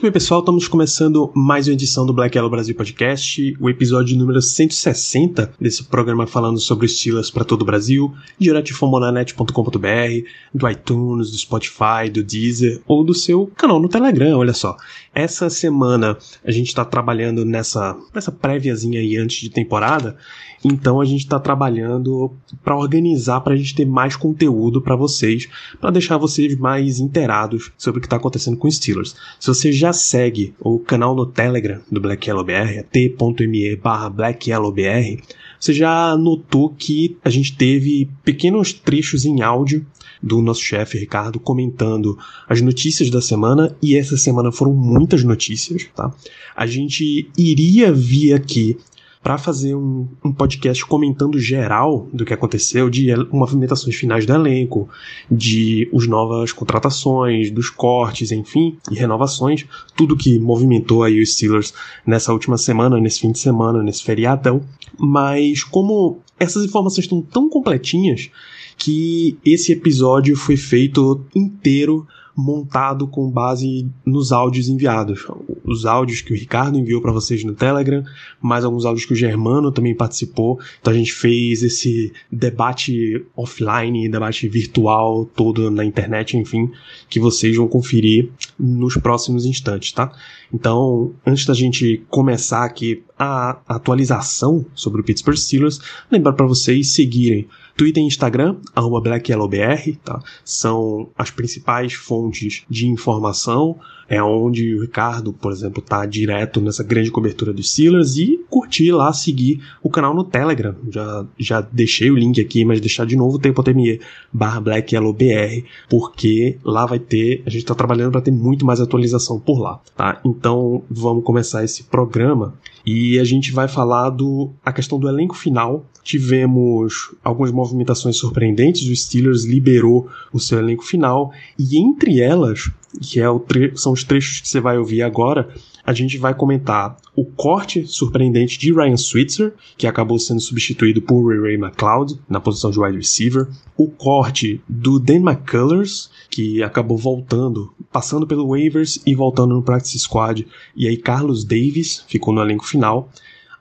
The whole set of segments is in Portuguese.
Muito bem, pessoal, estamos começando mais uma edição do Black Yellow Brasil Podcast, o episódio número 160 desse programa falando sobre estilos para todo o Brasil, direto de fomonanet.com.br, do iTunes, do Spotify, do Deezer ou do seu canal no Telegram, olha só. Essa semana a gente está trabalhando nessa, nessa préviazinha aí antes de temporada, então a gente está trabalhando para organizar para a gente ter mais conteúdo para vocês, para deixar vocês mais inteirados sobre o que está acontecendo com os Steelers. Se você já segue o canal no Telegram do Black Yellow BR, é t.me barra blackyellowbr, você já notou que a gente teve pequenos trechos em áudio do nosso chefe Ricardo comentando as notícias da semana e essa semana foram muitas notícias, tá? A gente iria vir aqui para fazer um, um, podcast comentando geral do que aconteceu, de movimentações finais do elenco, de os novas contratações, dos cortes, enfim, e renovações, tudo que movimentou aí os Steelers nessa última semana, nesse fim de semana, nesse feriadão. Mas como essas informações estão tão completinhas que esse episódio foi feito inteiro montado com base nos áudios enviados. Os áudios que o Ricardo enviou para vocês no Telegram, mais alguns áudios que o Germano também participou. Então a gente fez esse debate offline, debate virtual todo na internet, enfim, que vocês vão conferir nos próximos instantes, tá? Então, antes da gente começar aqui a atualização sobre o Pittsburgh Steelers, lembrar para vocês seguirem Twitter e Instagram, arroba BlackYellowBR, tá? São as principais fontes de informação. É onde o Ricardo, por exemplo, tá direto nessa grande cobertura dos Steelers e curtir lá, seguir o canal no Telegram. Já, já deixei o link aqui, mas deixar de novo tempo.me barra BlackYellowBR, porque lá vai ter, a gente tá trabalhando para ter muito mais atualização por lá, tá? Então vamos começar esse programa e a gente vai falar do a questão do elenco final. Tivemos algumas movimentações surpreendentes, o Steelers liberou o seu elenco final e entre elas, que é o são os trechos que você vai ouvir agora, a gente vai comentar o corte surpreendente de Ryan Switzer, que acabou sendo substituído por Ray Ray McLeod na posição de wide receiver, o corte do Dan McCullers, que acabou voltando, passando pelo waivers e voltando no practice squad, e aí Carlos Davis ficou no elenco final,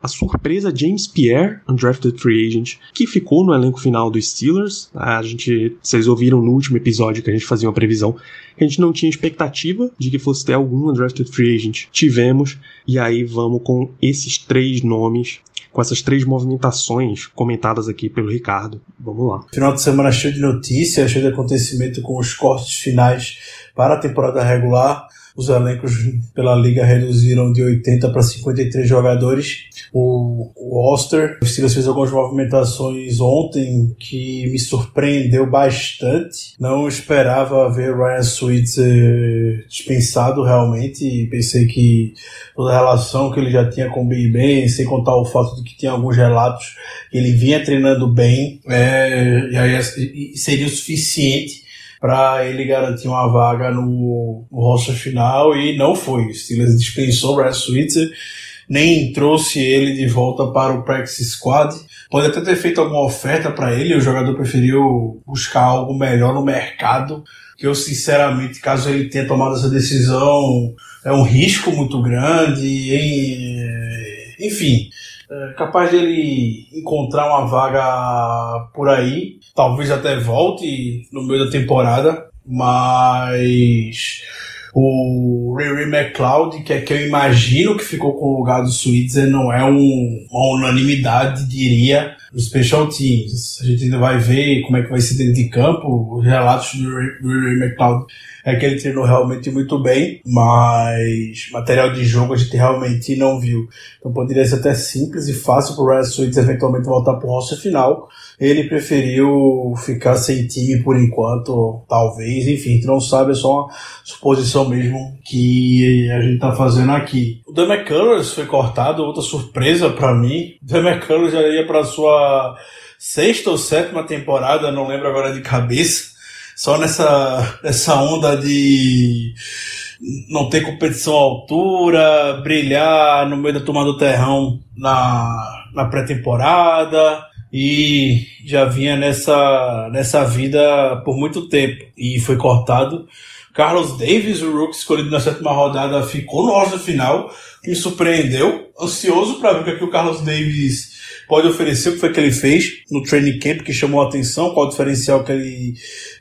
a surpresa James Pierre, undrafted free agent, que ficou no elenco final dos Steelers. A gente, vocês ouviram no último episódio que a gente fazia uma previsão que a gente não tinha expectativa de que fosse ter algum undrafted free agent. Tivemos, e aí vamos com esses três nomes com essas três movimentações comentadas aqui pelo Ricardo. Vamos lá. Final de semana cheio de notícias, cheio de acontecimento com os cortes finais para a temporada regular. Os elencos pela liga reduziram de 80 para 53 jogadores. O, Oster, o Steelers fez algumas movimentações ontem que me surpreendeu bastante. Não esperava ver Ryan Switzer dispensado realmente. Pensei que toda a relação que ele já tinha com o Big Ben, sem contar o fato de que tinha alguns relatos ele vinha treinando bem, é, e aí seria o suficiente para ele garantir uma vaga no, no roster final e não foi. O Steelers dispensou o Brad Switzer, nem trouxe ele de volta para o practice squad. Pode até ter feito alguma oferta para ele, o jogador preferiu buscar algo melhor no mercado, que eu sinceramente, caso ele tenha tomado essa decisão, é um risco muito grande, e, enfim, é capaz dele encontrar uma vaga por aí, talvez até volte no meio da temporada, mas o Ray McLeod, que é que eu imagino que ficou com o lugar do Switzer, não é um, uma unanimidade, diria, nos special teams. A gente ainda vai ver como é que vai ser dentro de campo, os relatos do Ray, McLeod é que ele treinou realmente muito bem, mas material de jogo a gente realmente não viu. Então poderia ser até simples e fácil para o Ryan eventualmente voltar para o roster final. Ele preferiu ficar sem time por enquanto, talvez, enfim, gente não sabe, é só uma suposição mesmo que a gente tá fazendo aqui. O The McCullers foi cortado, outra surpresa para mim. O The McCullers já ia para sua sexta ou sétima temporada, não lembro agora de cabeça. Só nessa, nessa onda de não ter competição à altura, brilhar no meio da turma do terrão na, na pré-temporada e já vinha nessa, nessa vida por muito tempo e foi cortado. Carlos Davis, o Rook escolhido na sétima rodada, ficou no roster final, me surpreendeu. Ansioso para ver o que, é que o Carlos Davis pode oferecer, o que foi que ele fez no training camp, que chamou a atenção, qual o diferencial que ele,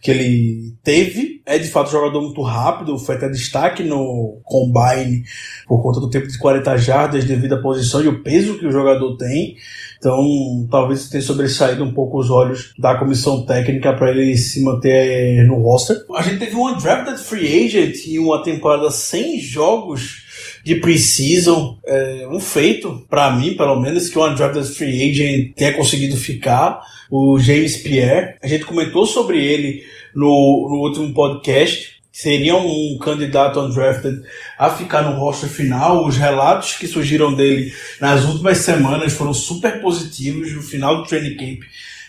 que ele teve. É de fato um jogador muito rápido, foi até destaque no combine por conta do tempo de 40 jardas devido à posição e o peso que o jogador tem. Então, talvez tenha sobressaído um pouco os olhos da comissão técnica para ele se manter no roster. A gente teve um undrafted free agent e uma temporada sem jogos de preseason, é, um feito para mim, pelo menos, que o undrafted free agent tenha conseguido ficar, o James Pierre. A gente comentou sobre ele no, no último podcast seria um candidato undrafted a ficar no roster final. Os relatos que surgiram dele nas últimas semanas foram super positivos no final do training camp,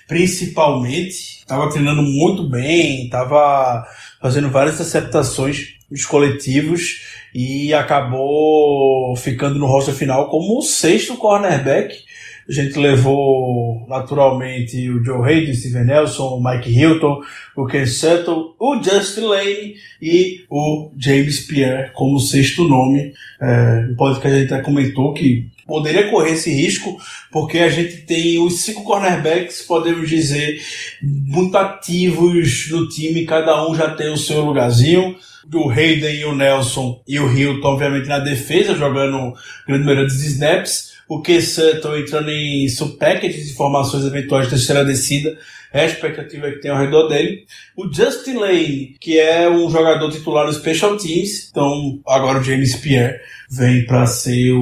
principalmente. Estava treinando muito bem, estava fazendo várias aceptações dos coletivos e acabou ficando no roster final como o sexto cornerback a gente levou naturalmente o Joe Hayden, Steven Nelson, o Mike Hilton, o Ken Sutton, o Justin Lane e o James Pierre como sexto nome. É, podcast que a gente até comentou que poderia correr esse risco, porque a gente tem os cinco cornerbacks, podemos dizer, muito ativos no time, cada um já tem o seu lugarzinho. O Hayden e o Nelson e o Hilton, obviamente, na defesa, jogando grande número de snaps o que estão entrando em subpackage de informações eventuais de terceira descida, é a expectativa que tem ao redor dele. O Justin Lane, que é um jogador titular no Special Teams, então agora o James Pierre vem para ser o,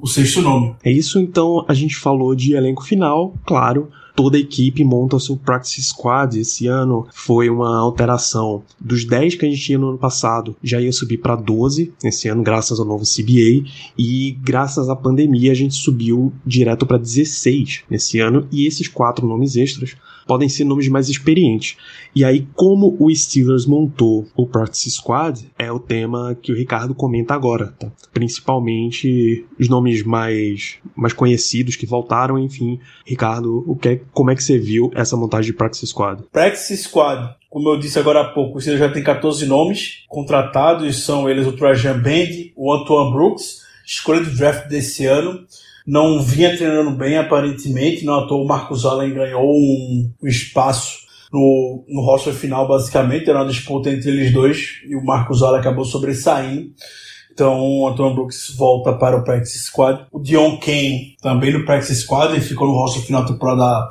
o sexto nome. É isso, então a gente falou de elenco final, claro toda a equipe monta o seu practice squad. Esse ano foi uma alteração dos 10 que a gente tinha no ano passado, já ia subir para 12 esse ano, graças ao novo CBA, e graças à pandemia a gente subiu direto para 16 nesse ano, e esses quatro nomes extras podem ser nomes mais experientes. E aí, como o Steelers montou o Practice Squad, é o tema que o Ricardo comenta agora, tá? Principalmente os nomes mais, mais conhecidos que voltaram, enfim. Ricardo, o que é, como é que você viu essa montagem de Practice Squad? Practice Squad, como eu disse agora há pouco, o já tem 14 nomes contratados, são eles o Trajan Band, o Antoine Brooks, escolha do draft desse ano não vinha treinando bem aparentemente, não à toa o Marcos Allen ganhou um, um espaço no, no roster final basicamente, era uma disputa entre eles dois e o Marcos Allen acabou sobressaindo. Então o Antoine Brooks volta para o practice squad. O Dion Kane também no practice squad, ele ficou no roster final da temporada.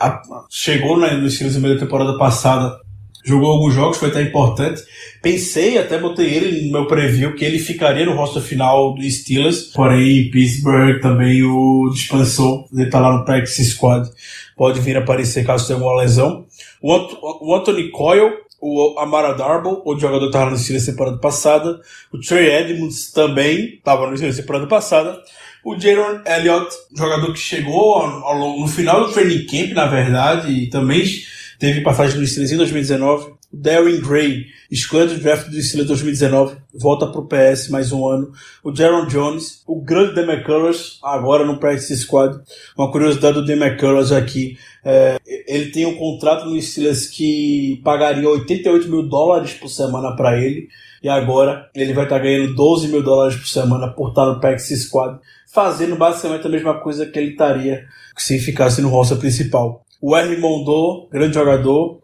A, chegou né, no Steelers no meio da temporada passada jogou alguns jogos, foi até importante. Pensei, até botei ele no meu preview, que ele ficaria no roster final do Steelers, porém Pittsburgh também o dispensou, ele tá lá no practice squad, pode vir aparecer caso tenha alguma lesão. O, o Anthony Coyle, o Amara Darbo, o jogador estava no Steelers temporada passada, o Trey Edmonds também estava no Steelers temporada passada, o Jaron Elliott, jogador que chegou ao, ao, no final do training camp, na verdade, e também teve passagem no Steelers em 2019. O Darren Gray, escolha do draft do Steelers 2019, volta pro PS mais um ano. O Jaron Jones, o grande Demeculus, agora no practice squad. Uma curiosidade do Demeculus aqui, é, ele tem um contrato no Steelers que pagaria 88 mil dólares por semana para ele. E agora ele vai estar tá ganhando 12 mil dólares por semana por estar no practice squad, fazendo basicamente a mesma coisa que ele estaria se ficasse no roster principal. O R. Mondou, grande jogador,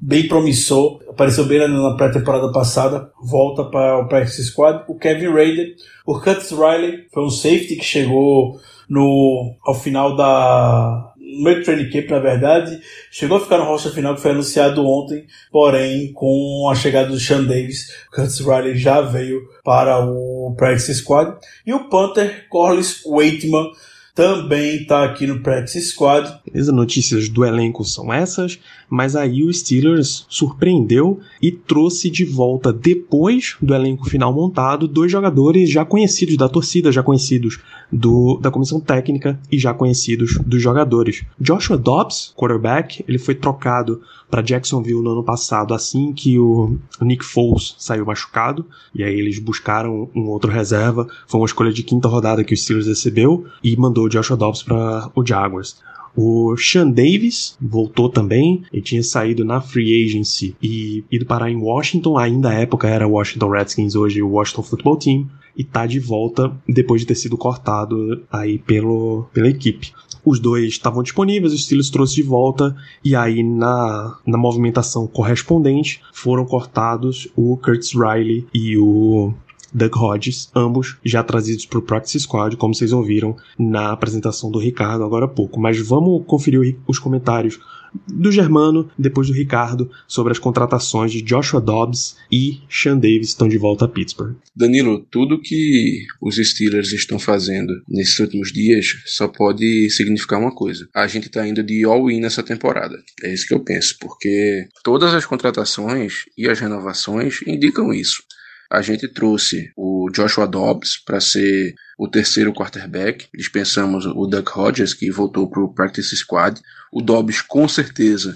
bem promissor, apareceu bem na pré-temporada passada, volta para o practice squad. O Kevin Raider, o Curtis Riley, foi um safety que chegou no ao final da no meio do training camp, na verdade, chegou a ficar no roster final que foi anunciado ontem, porém, com a chegada do Sean Davis, o Curtis Riley já veio para o practice squad. E o Panther, Corliss Waitman, também está aqui no Practice Squad. As notícias do elenco são essas, mas aí o Steelers surpreendeu e trouxe de volta, depois do elenco final montado, dois jogadores já conhecidos da torcida, já conhecidos do, da comissão técnica e já conhecidos dos jogadores. Joshua Dobbs, quarterback, ele foi trocado para Jacksonville no ano passado, assim que o Nick Foles saiu machucado, e aí eles buscaram um outro reserva. Foi uma escolha de quinta rodada que o Steelers recebeu e mandou o Joshua Dobbs para o Jaguars. O Sean Davis voltou também, ele tinha saído na free agency e ido parar em Washington, ainda à época era Washington Redskins, hoje o Washington Football Team, e tá de volta depois de ter sido cortado aí pelo, pela equipe. Os dois estavam disponíveis, os Steelers trouxe de volta, e aí na, na movimentação correspondente foram cortados o Curtis Riley e o Doug Hodges, ambos já trazidos para o Practice Squad, como vocês ouviram na apresentação do Ricardo agora há pouco. Mas vamos conferir os comentários do Germano, depois do Ricardo, sobre as contratações de Joshua Dobbs e Sean Davis estão de volta a Pittsburgh. Danilo, tudo que os Steelers estão fazendo nesses últimos dias só pode significar uma coisa. A gente está indo de all-in nessa temporada. É isso que eu penso, porque todas as contratações e as renovações indicam isso. A gente trouxe o Joshua Dobbs para ser o terceiro quarterback. Dispensamos o Doug Hodges, que voltou para o practice squad. O Dobbs, com certeza,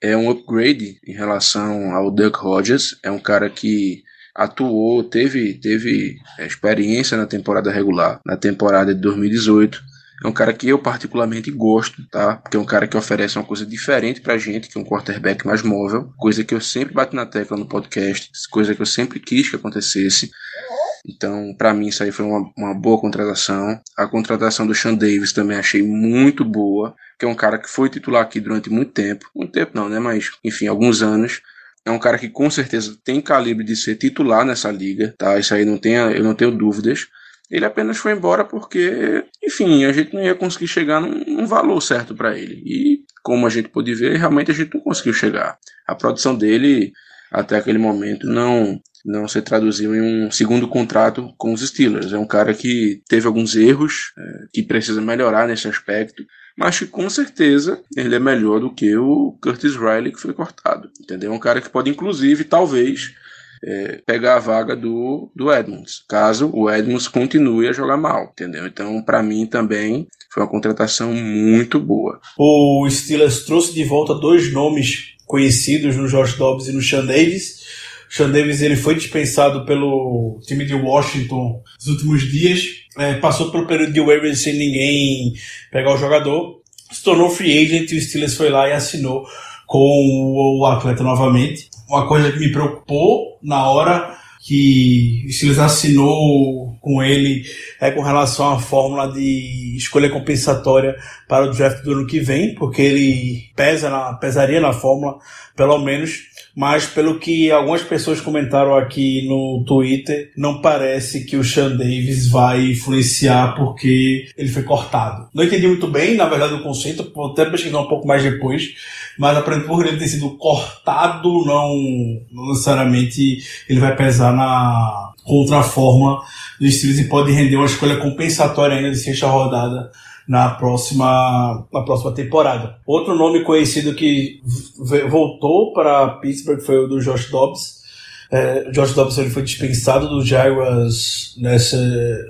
é um upgrade em relação ao Doug Hodges. É um cara que atuou, teve, teve experiência na temporada regular, na temporada de 2018. É um cara que eu particularmente gosto, tá? Porque é um cara que oferece uma coisa diferente pra gente, que é um quarterback mais móvel, coisa que eu sempre bato na tecla no podcast, coisa que eu sempre quis que acontecesse. Então, para mim, isso aí foi uma, uma boa contratação. A contratação do Sean Davis também achei muito boa, que é um cara que foi titular aqui durante muito tempo. Muito tempo não, né? Mas, enfim, alguns anos. É um cara que com certeza tem calibre de ser titular nessa liga, tá? Isso aí não tenha, eu não tenho dúvidas. Ele apenas foi embora porque, enfim, a gente não ia conseguir chegar num, num valor certo para ele. E, como a gente pôde ver, realmente a gente não conseguiu chegar. A produção dele, até aquele momento, não não se traduziu em um segundo contrato com os Steelers. É um cara que teve alguns erros, é, que precisa melhorar nesse aspecto, mas que com certeza ele é melhor do que o Curtis Riley que foi cortado. Entendeu? É um cara que pode, inclusive, talvez é, pegar a vaga do, do Edmonds, caso o Edmonds continue a jogar mal, entendeu? Então, para mim também foi uma contratação muito boa. O Steelers trouxe de volta dois nomes conhecidos no Josh Dobbs e no Sean Davis. Sean Davis ele foi dispensado pelo time de Washington nos últimos dias, é, passou pelo período de waivers sem ninguém pegar o jogador, se tornou free agent e o Steelers foi lá e assinou com o atleta novamente uma coisa que me preocupou na hora que Steelers assinou com ele é com relação à fórmula de escolha compensatória para o draft do ano que vem, porque ele pesa na, pesaria na fórmula, pelo menos. Mas pelo que algumas pessoas comentaram aqui no Twitter, não parece que o Sean Davis vai influenciar porque ele foi cortado. Não entendi muito bem, na verdade, o conceito, vou até pesquisar um pouco mais depois, mas aparentemente por ele ter sido cortado, não, não necessariamente ele vai pesar na contraforma do Steelers e pode render uma escolha compensatória ainda de sexta rodada na próxima, na próxima temporada. Outro nome conhecido que voltou para Pittsburgh foi o do Josh Dobbs. É, Josh Dobbs ele foi dispensado do Jaguars nessa,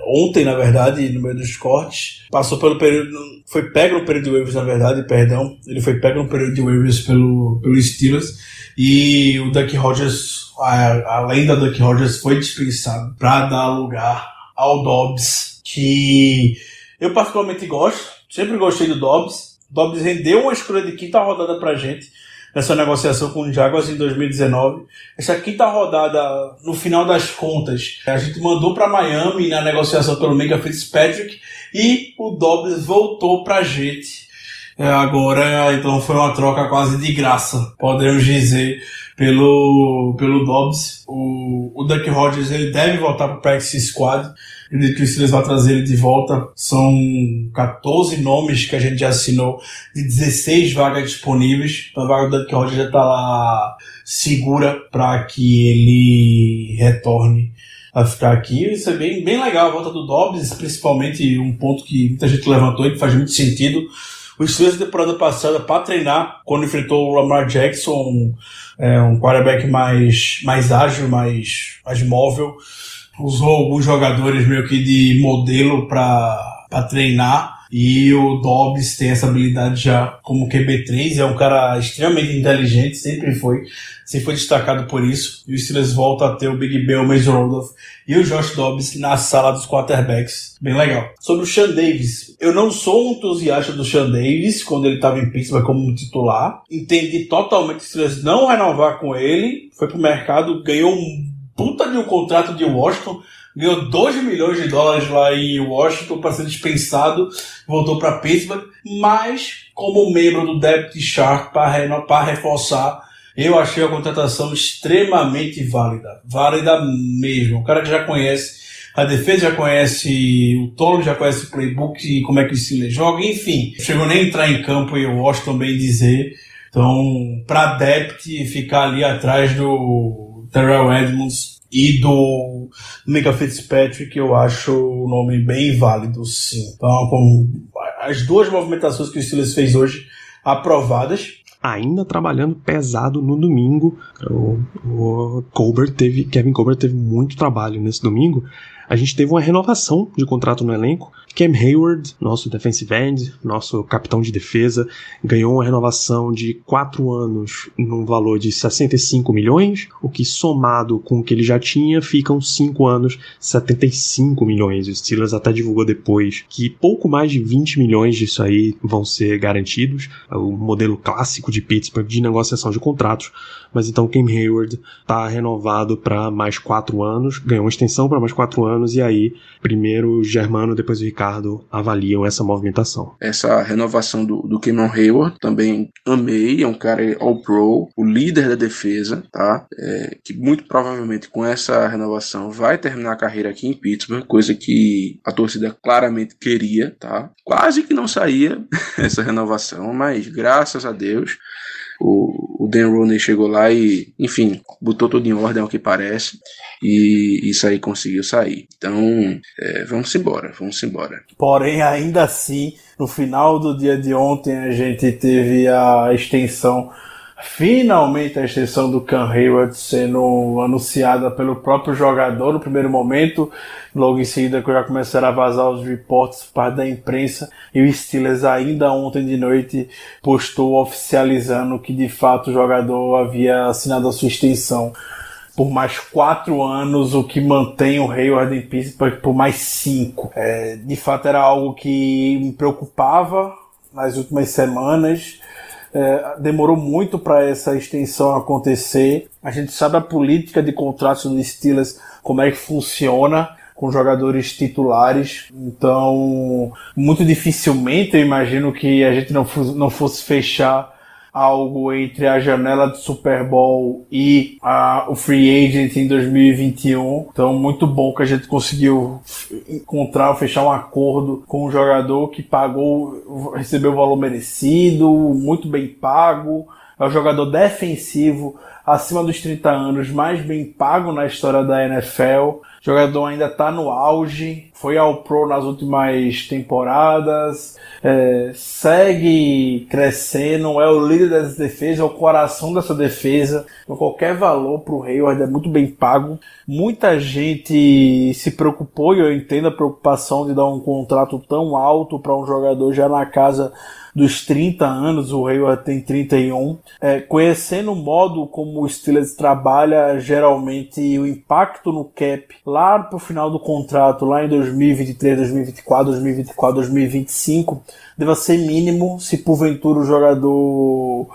ontem, na verdade, no meio dos cortes. Passou pelo período. Foi pego no período de waivers, na verdade, perdão. Ele foi pego no período de waivers pelo, pelo Steelers. E o Duck Rogers, a, a lenda Duck Rogers, foi dispensado para dar lugar ao Dobbs, que eu particularmente gosto, sempre gostei do Dobbs. Dobbs rendeu uma escolha de quinta rodada pra gente nessa negociação com o Jaguars em 2019. Essa quinta rodada, no final das contas, a gente mandou para Miami na negociação pelo Mega Fitzpatrick e o Dobbs voltou pra gente. É, agora, então foi uma troca quase de graça, podemos dizer, pelo, pelo Dobbs. O, o Duck Rogers ele deve voltar para o practice squad. Acredito que o Steelers vai trazer ele de volta. São 14 nomes que a gente já assinou de 16 vagas disponíveis. Então a vaga do Duck Rogers já está lá segura para que ele retorne a ficar aqui. Isso é bem, bem legal a volta do Dobbs, principalmente um ponto que muita gente levantou e que faz muito sentido. O Steelers da temporada passada, para treinar, quando enfrentou o Lamar Jackson, é, um quarterback mais, mais ágil, mais, mais móvel, usou alguns jogadores meio que de modelo para treinar e o Dobbs tem essa habilidade já como QB3, é um cara extremamente inteligente, sempre foi, sempre foi destacado por isso. E o Steelers volta a ter o Big Ben, o Mason Rudolph e o Josh Dobbs na sala dos quarterbacks. Bem legal. Sobre o Sean Davis, eu não sou um entusiasta do Sean Davis quando ele estava em Pittsburgh como titular. Entendi totalmente o Steelers não renovar com ele, foi pro mercado, ganhou um puta de um contrato de Washington, ganhou 2 milhões de dólares lá em Washington para ser dispensado, voltou para Pittsburgh, mas como membro do Depth Chart para reforçar, eu achei a contratação extremamente válida, válida mesmo. O cara que já conhece a defesa já conhece o Tolo, já conhece o playbook e como é que o Steelers joga, enfim. Chegou nem a entrar em campo e Washington bem dizer. Então, para Depth ficar ali atrás do Terrell Edmonds e do Mika Fitzpatrick, eu acho o nome bem válido, sim. Então, com as duas movimentações que o Steelers fez hoje aprovadas. Ainda trabalhando pesado no domingo, o, o Colbert teve, Kevin Colbert teve muito trabalho nesse domingo. A gente teve uma renovação de contrato no elenco. Cam Hayward, nosso defensive end, nosso capitão de defesa, ganhou uma renovação de 4 anos num valor de 65 milhões, o que somado com o que ele já tinha, ficam 5 anos, 75 milhões. O Steelers até divulgou depois que pouco mais de 20 milhões disso aí vão ser garantidos, o modelo clássico de Pittsburgh de negociação de contratos. Mas então Cam Hayward está renovado para mais 4 anos, ganhou uma extensão para mais 4 anos, e aí primeiro o Germano, depois o Ricardo Ricardo avaliam essa movimentação. Essa renovação do, do Cameron Hayward também amei, é um cara all-pro, o líder da defesa, tá? É, que muito provavelmente com essa renovação vai terminar a carreira aqui em Pittsburgh, coisa que a torcida claramente queria, tá? Quase que não saía essa renovação, mas graças a Deus o, o Dan Rooney chegou lá e, enfim, botou tudo em ordem ao que parece e isso aí conseguiu sair. Então, é, vamos embora, vamos embora. Porém, ainda assim, no final do dia de ontem a gente teve a extensão Finalmente a extensão do Cam Hayward sendo anunciada pelo próprio jogador no primeiro momento, logo em seguida que já começaram a vazar os reportes parte da imprensa. E o Steelers ainda ontem de noite postou oficializando que de fato o jogador havia assinado a sua extensão. Por mais quatro anos, o que mantém o Hayward em Pittsburgh por mais cinco. É, de fato era algo que me preocupava nas últimas semanas é, demorou muito para essa extensão acontecer. A gente sabe a política de contratos do Steelers, como é que funciona com jogadores titulares. Então, muito dificilmente eu imagino que a gente não, não fosse fechar algo entre a janela de Super Bowl e a, o Free Agent em 2021. Então, muito bom que a gente conseguiu encontrar, fechar um acordo com um jogador que pagou, recebeu o valor merecido, muito bem pago. É o jogador defensivo acima dos 30 anos mais bem pago na história da NFL. O jogador ainda está no auge, foi ao Pro nas últimas temporadas, é, segue crescendo, é o líder dessa defesa, é o coração dessa defesa. Então, qualquer valor para o Hayward é muito bem pago. Muita gente se preocupou, e eu entendo a preocupação de dar um contrato tão alto para um jogador já na casa dos 30 anos, o Hayward tem 31. É, conhecendo o modo como o Steelers trabalha, geralmente o impacto no cap lá pro final do contrato, lá em 2023, 2024, 2024, 2025, deva ser mínimo se porventura o jogador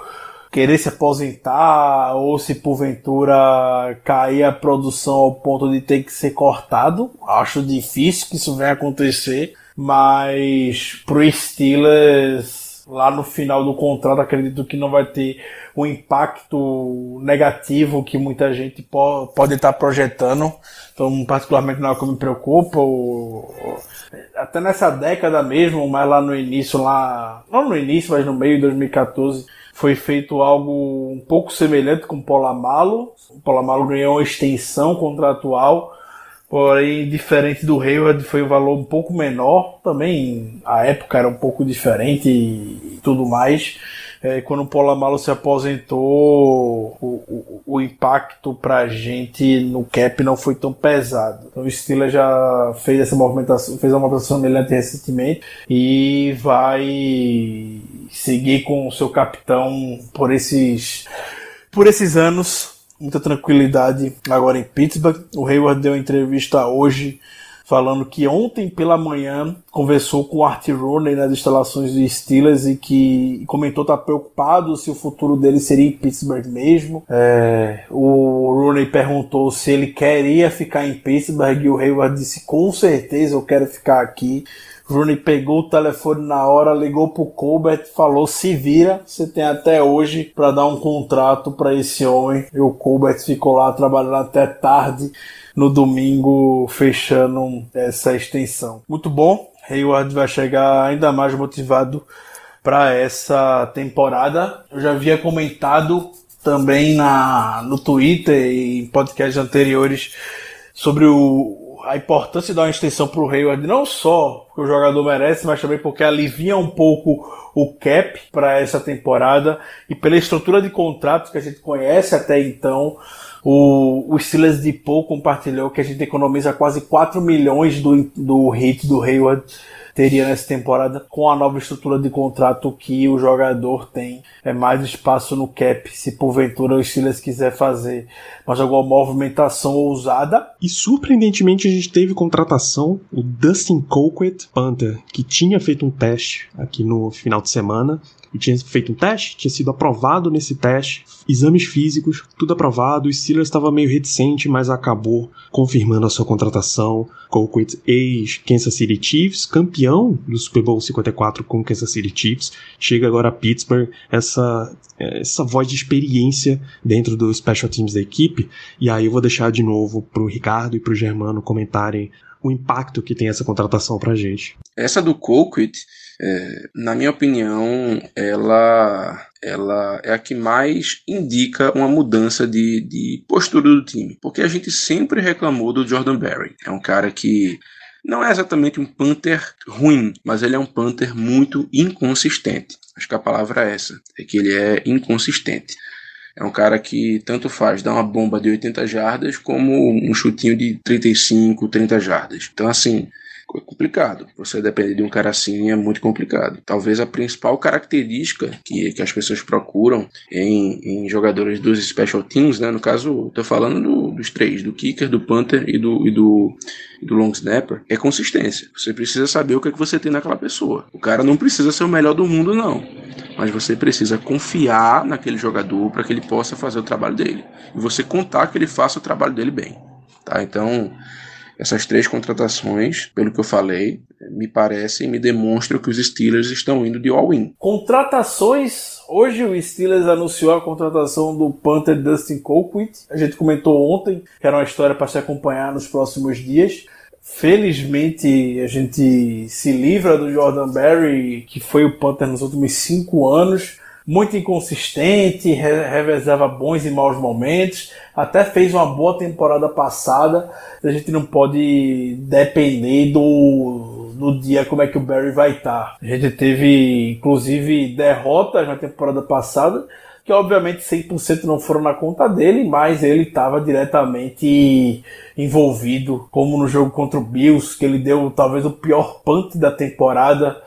querer se aposentar ou se porventura cair a produção ao ponto de ter que ser cortado. Acho difícil que isso venha acontecer, mas pro Steelers lá no final do contrato, acredito que não vai ter o impacto negativo que muita gente po pode estar projetando. Então, particularmente não é o que me preocupa. Até nessa década mesmo, mas lá no início, lá. Não no início, mas no meio de 2014, foi feito algo um pouco semelhante com o Polamalo. O Polamalo ganhou uma extensão contratual Porém, diferente do Hayward, foi um valor um pouco menor. Também a época era um pouco diferente e tudo mais é, quando o Polamalo se aposentou, o, o, o impacto pra gente no cap não foi tão pesado. Então o Steelers já fez essa movimentação, fez uma movimentação semelhante recentemente e vai seguir com o seu capitão por esses por esses anos. Muita tranquilidade agora em Pittsburgh. O Hayward deu uma entrevista hoje falando que ontem pela manhã conversou com o Art Rooney nas instalações do Steelers e que comentou estar tá preocupado se o futuro dele seria em Pittsburgh mesmo. É, o Rooney perguntou se ele queria ficar em Pittsburgh e o Hayward disse com certeza eu quero ficar aqui. Rooney pegou o telefone na hora, ligou pro Colbert, falou: se vira, você tem até hoje para dar um contrato para esse homem. E o Colbert ficou lá trabalhando até tarde no domingo fechando essa extensão. Muito bom. Hayward vai chegar ainda mais motivado para essa temporada. Eu já havia comentado também na, no Twitter e em podcasts anteriores sobre o, a importância de dar uma extensão para o Hayward, não só porque o jogador merece, mas também porque alivia um pouco o cap para essa temporada e pela estrutura de contratos que a gente conhece até então. O, o Steelers de Paul compartilhou que a gente economiza quase 4 milhões do, do hit do Hayward teria nessa temporada com a nova estrutura de contrato que o jogador tem. É mais espaço no cap se porventura o Steelers quiser fazer mais alguma movimentação ousada. E surpreendentemente a gente teve contratação o Dustin Colquitt, Panther, que tinha feito um teste aqui no final de semana e tinha feito um teste, tinha sido aprovado nesse teste, exames físicos, tudo aprovado. O Steelers estava meio reticente, mas acabou confirmando a sua contratação. Colquitt, ex-Kansas City Chiefs, campeão do Super Bowl 54 com Kansas City Chiefs, chega agora a Pittsburgh, essa, essa voz de experiência dentro do special teams da equipe. E aí eu vou deixar de novo pro Ricardo e pro Germano comentarem o impacto que tem essa contratação pra gente. Essa do Colquitt é, na minha opinião, ela, ela é a que mais indica uma mudança de, de postura do time. Porque a gente sempre reclamou do Jordan Berry. É um cara que não é exatamente um Panther ruim, mas ele é um Panther muito inconsistente. Acho que a palavra é essa, é que ele é inconsistente. É um cara que tanto faz dar uma bomba de 80 jardas como um chutinho de 35, 30 jardas. Então, assim, é complicado. Você depender de um cara assim é muito complicado. Talvez a principal característica que, que as pessoas procuram em, em jogadores dos special teams, né? No caso, tô falando do, dos três, do kicker, do punter e do, e do, e do long snapper, é consistência. Você precisa saber o que, é que você tem naquela pessoa. O cara não precisa ser o melhor do mundo, não. Mas você precisa confiar naquele jogador para que ele possa fazer o trabalho dele. E você contar que ele faça o trabalho dele bem. Tá? Então, essas três contratações, pelo que eu falei, me parecem, me demonstram que os Steelers estão indo de all-in. Contratações. Hoje o Steelers anunciou a contratação do Panther Dustin Colquitt. A gente comentou ontem que era uma história para se acompanhar nos próximos dias. Felizmente a gente se livra do Jordan Berry, que foi o Panther nos últimos cinco anos muito inconsistente, revezava bons e maus momentos, até fez uma boa temporada passada. A gente não pode depender do, do dia como é que o Barry vai estar. A gente teve, inclusive, derrotas na temporada passada, que obviamente 100% não foram na conta dele, mas ele estava diretamente envolvido, como no jogo contra o Bills, que ele deu talvez o pior punt da temporada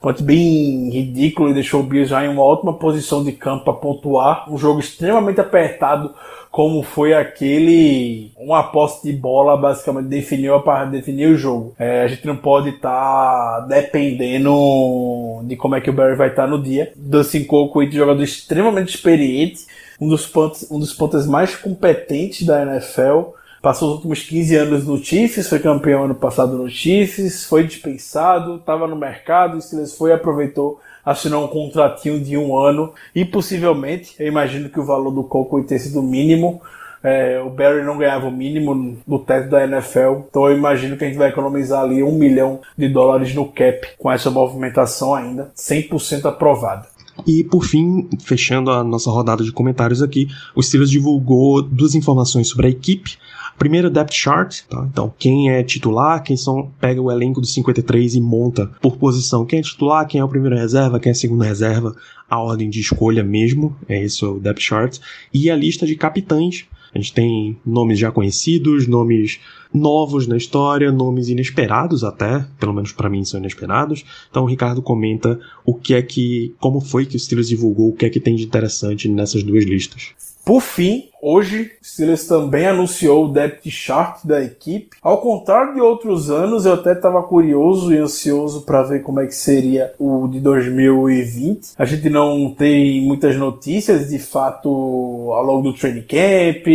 Ponto bem ridículo e deixou o Bills já em uma ótima posição de campo para pontuar. Um jogo extremamente apertado, como foi aquele. Uma posse de bola basicamente definiu, a, definiu o jogo. É, a gente não pode estar tá dependendo de como é que o Barry vai estar tá no dia. Dustin Coco, jogador extremamente experiente, um dos pontos, um dos pontos mais competentes da NFL Passou os últimos 15 anos no Chiefs, foi campeão ano passado no Chiefs, foi dispensado, estava no mercado, o Steelers foi aproveitou, assinou um contratinho de um ano e possivelmente, eu imagino que o valor do Coco tenha sido mínimo, é, o Barry não ganhava o mínimo no teto da NFL, então eu imagino que a gente vai economizar ali um milhão de dólares no cap com essa movimentação ainda 100% aprovada. E por fim, fechando a nossa rodada de comentários aqui, o Steelers divulgou duas informações sobre a equipe. Primeiro, depth chart, tá? Então, quem é titular, quem são, pega o elenco dos 53 e monta por posição. Quem é titular, quem é o primeiro reserva, quem é a segunda reserva, a ordem de escolha mesmo, é isso o depth chart. E a lista de capitães. A gente tem nomes já conhecidos, nomes novos na história, nomes inesperados até, pelo menos para mim são inesperados. Então o Ricardo comenta o que é que, como foi que o Steelers divulgou, o que é que tem de interessante nessas duas listas. Por fim, hoje, Steelers também anunciou o depth chart da equipe. Ao contrário de outros anos, eu até estava curioso e ansioso para ver como é que seria o de 2020. A gente não tem muitas notícias, de fato, ao longo do training camp,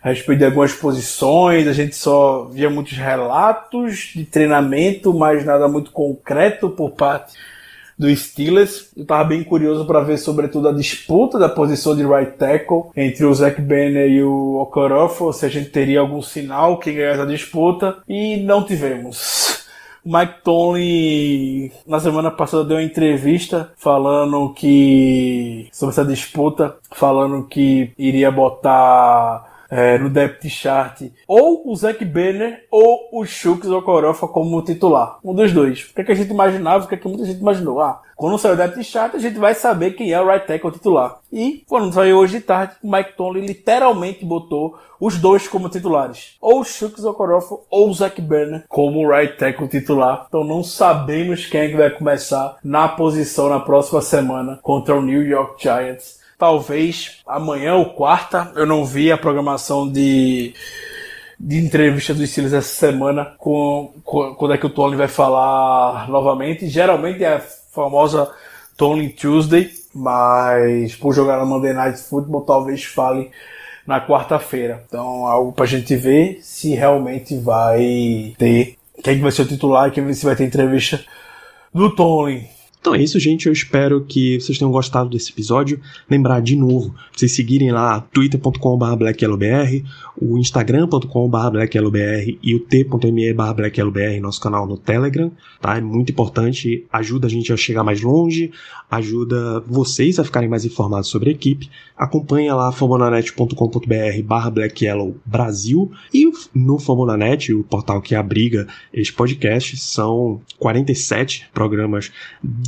a respeito de algumas posições, a gente só via muitos relatos de treinamento, mas nada muito concreto por parte do Steelers. Eu tava bem curioso para ver, sobretudo, a disputa da posição de right tackle entre o Zach Banner e o Okoroffo, se a gente teria algum sinal que ganhasse a disputa, e não tivemos. Mike Tomlin, na semana passada, deu uma entrevista falando que, sobre essa disputa, falando que iria botar é, no depth chart ou o Zack Banner ou o Shooks Okorofa como titular. Um dos dois. O que, é que a gente imaginava, o que, é que muita gente imaginou? Ah, quando sair o depth chart, a gente vai saber quem é o right tackle titular. E quando saiu hoje de tarde, o Mike Tomlin literalmente botou os dois como titulares. Ou o Shooks Okorofa ou o Zack Banner como right tackle titular. Então não sabemos quem é que vai começar na posição na próxima semana contra o New York Giants talvez amanhã ou quarta. Eu não vi a programação de, de entrevista dos Steelers essa semana com, com, quando é que o Tony vai falar novamente. Geralmente é a famosa Tony Tuesday, mas por jogar no Monday Night Football talvez fale na quarta-feira. Então algo pra gente ver se realmente vai ter quem vai ser o titular quem se vai ter entrevista do Tony. Então é isso, gente. Eu espero que vocês tenham gostado desse episódio. Lembrar de novo, vocês seguirem lá twitter.com.br o instagram.com.br e o t.me nosso canal no Telegram, tá? É muito importante, ajuda a gente a chegar mais longe, ajuda vocês a ficarem mais informados sobre a equipe. Acompanha lá famonanet.com.br barra blackyellowbrasil e no Famonanet, o portal que abriga este podcast, são 47 programas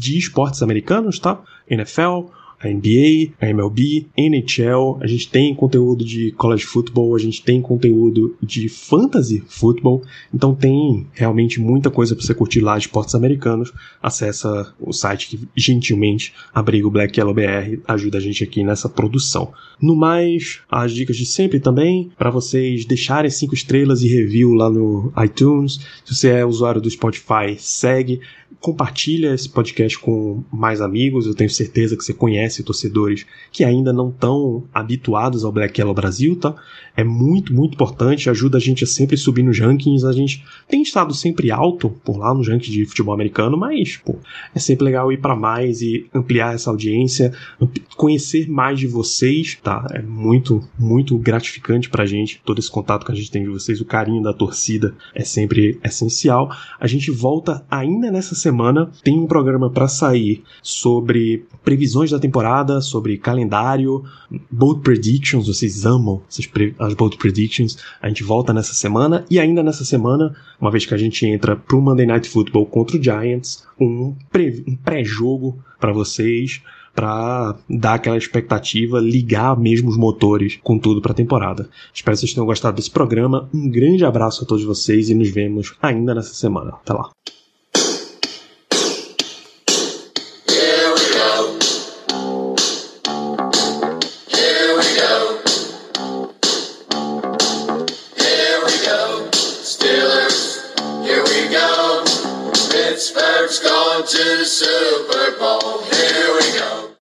de esportes americanos, tá? NFL, a NBA, a MLB, NHL, a gente tem conteúdo de college football, a gente tem conteúdo de fantasy football, então tem realmente muita coisa para você curtir lá de esportes americanos. Acessa o site que gentilmente abriga o Black Yellow BR, ajuda a gente aqui nessa produção. No mais, as dicas de sempre também, para vocês deixarem cinco estrelas e review lá no iTunes. Se você é usuário do Spotify, segue compartilha esse podcast com mais amigos. Eu tenho certeza que você conhece torcedores que ainda não estão habituados ao Black Yellow Brasil, tá? É muito, muito importante, ajuda a gente a sempre subir nos rankings. A gente tem estado sempre alto por lá nos rankings de futebol americano, mas pô, é sempre legal ir para mais e ampliar essa audiência, conhecer mais de vocês, tá? É muito, muito gratificante pra gente todo esse contato que a gente tem de vocês, o carinho da torcida é sempre essencial. A gente volta ainda nessa semana tem um programa para sair sobre previsões da temporada, sobre calendário, bold predictions, vocês amam as bold predictions. A gente volta nessa semana e ainda nessa semana, uma vez que a gente entra pro Monday Night Football contra o Giants, um pré-jogo para vocês para dar aquela expectativa, ligar mesmo os motores com tudo para a temporada. Espero que vocês tenham gostado desse programa. Um grande abraço a todos vocês e nos vemos ainda nessa semana. Até lá.